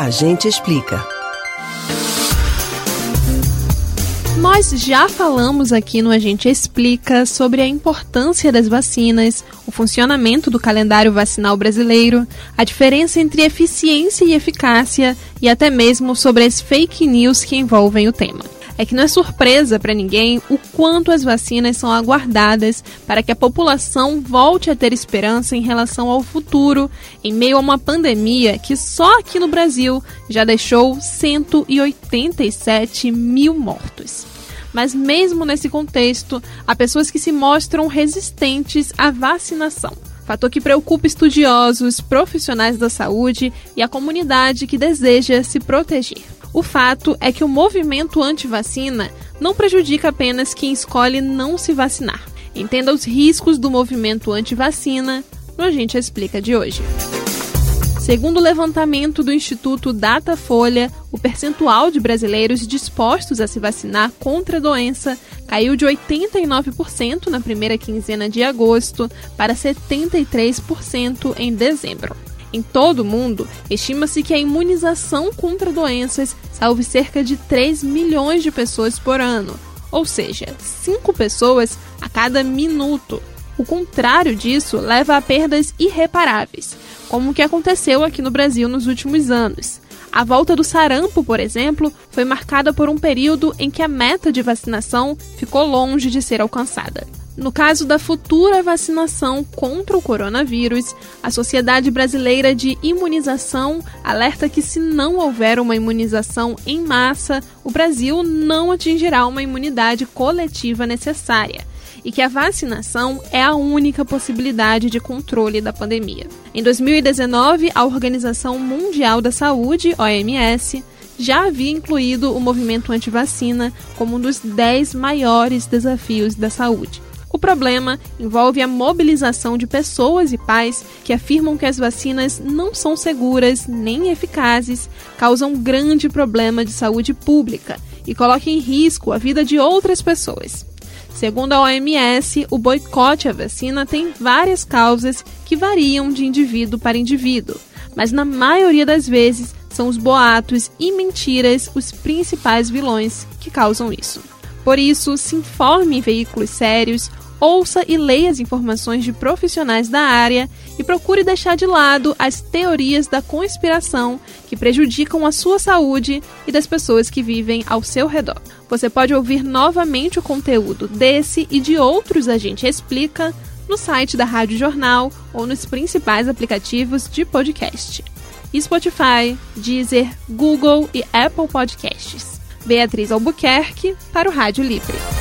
A gente explica. Nós já falamos aqui no A Gente Explica sobre a importância das vacinas, o funcionamento do calendário vacinal brasileiro, a diferença entre eficiência e eficácia e até mesmo sobre as fake news que envolvem o tema é que não é surpresa para ninguém o quanto as vacinas são aguardadas para que a população volte a ter esperança em relação ao futuro, em meio a uma pandemia que só aqui no Brasil já deixou 187 mil mortos. Mas, mesmo nesse contexto, há pessoas que se mostram resistentes à vacinação fator que preocupa estudiosos, profissionais da saúde e a comunidade que deseja se proteger. O fato é que o movimento anti-vacina não prejudica apenas quem escolhe não se vacinar. Entenda os riscos do movimento anti-vacina no Agente Explica de hoje. Segundo o levantamento do Instituto Datafolha, o percentual de brasileiros dispostos a se vacinar contra a doença caiu de 89% na primeira quinzena de agosto para 73% em dezembro. Em todo o mundo, estima-se que a imunização contra doenças salve cerca de 3 milhões de pessoas por ano, ou seja, 5 pessoas a cada minuto. O contrário disso leva a perdas irreparáveis, como o que aconteceu aqui no Brasil nos últimos anos. A volta do sarampo, por exemplo, foi marcada por um período em que a meta de vacinação ficou longe de ser alcançada. No caso da futura vacinação contra o coronavírus, a Sociedade Brasileira de Imunização alerta que, se não houver uma imunização em massa, o Brasil não atingirá uma imunidade coletiva necessária e que a vacinação é a única possibilidade de controle da pandemia. Em 2019, a Organização Mundial da Saúde, OMS, já havia incluído o movimento anti-vacina como um dos 10 maiores desafios da saúde. O problema envolve a mobilização de pessoas e pais que afirmam que as vacinas não são seguras nem eficazes, causam grande problema de saúde pública e colocam em risco a vida de outras pessoas. Segundo a OMS, o boicote à vacina tem várias causas que variam de indivíduo para indivíduo, mas na maioria das vezes são os boatos e mentiras os principais vilões que causam isso. Por isso, se informe em veículos sérios, ouça e leia as informações de profissionais da área e procure deixar de lado as teorias da conspiração que prejudicam a sua saúde e das pessoas que vivem ao seu redor. Você pode ouvir novamente o conteúdo desse e de outros A Gente Explica no site da Rádio Jornal ou nos principais aplicativos de podcast. Spotify, Deezer, Google e Apple Podcasts. Beatriz Albuquerque para o Rádio Livre.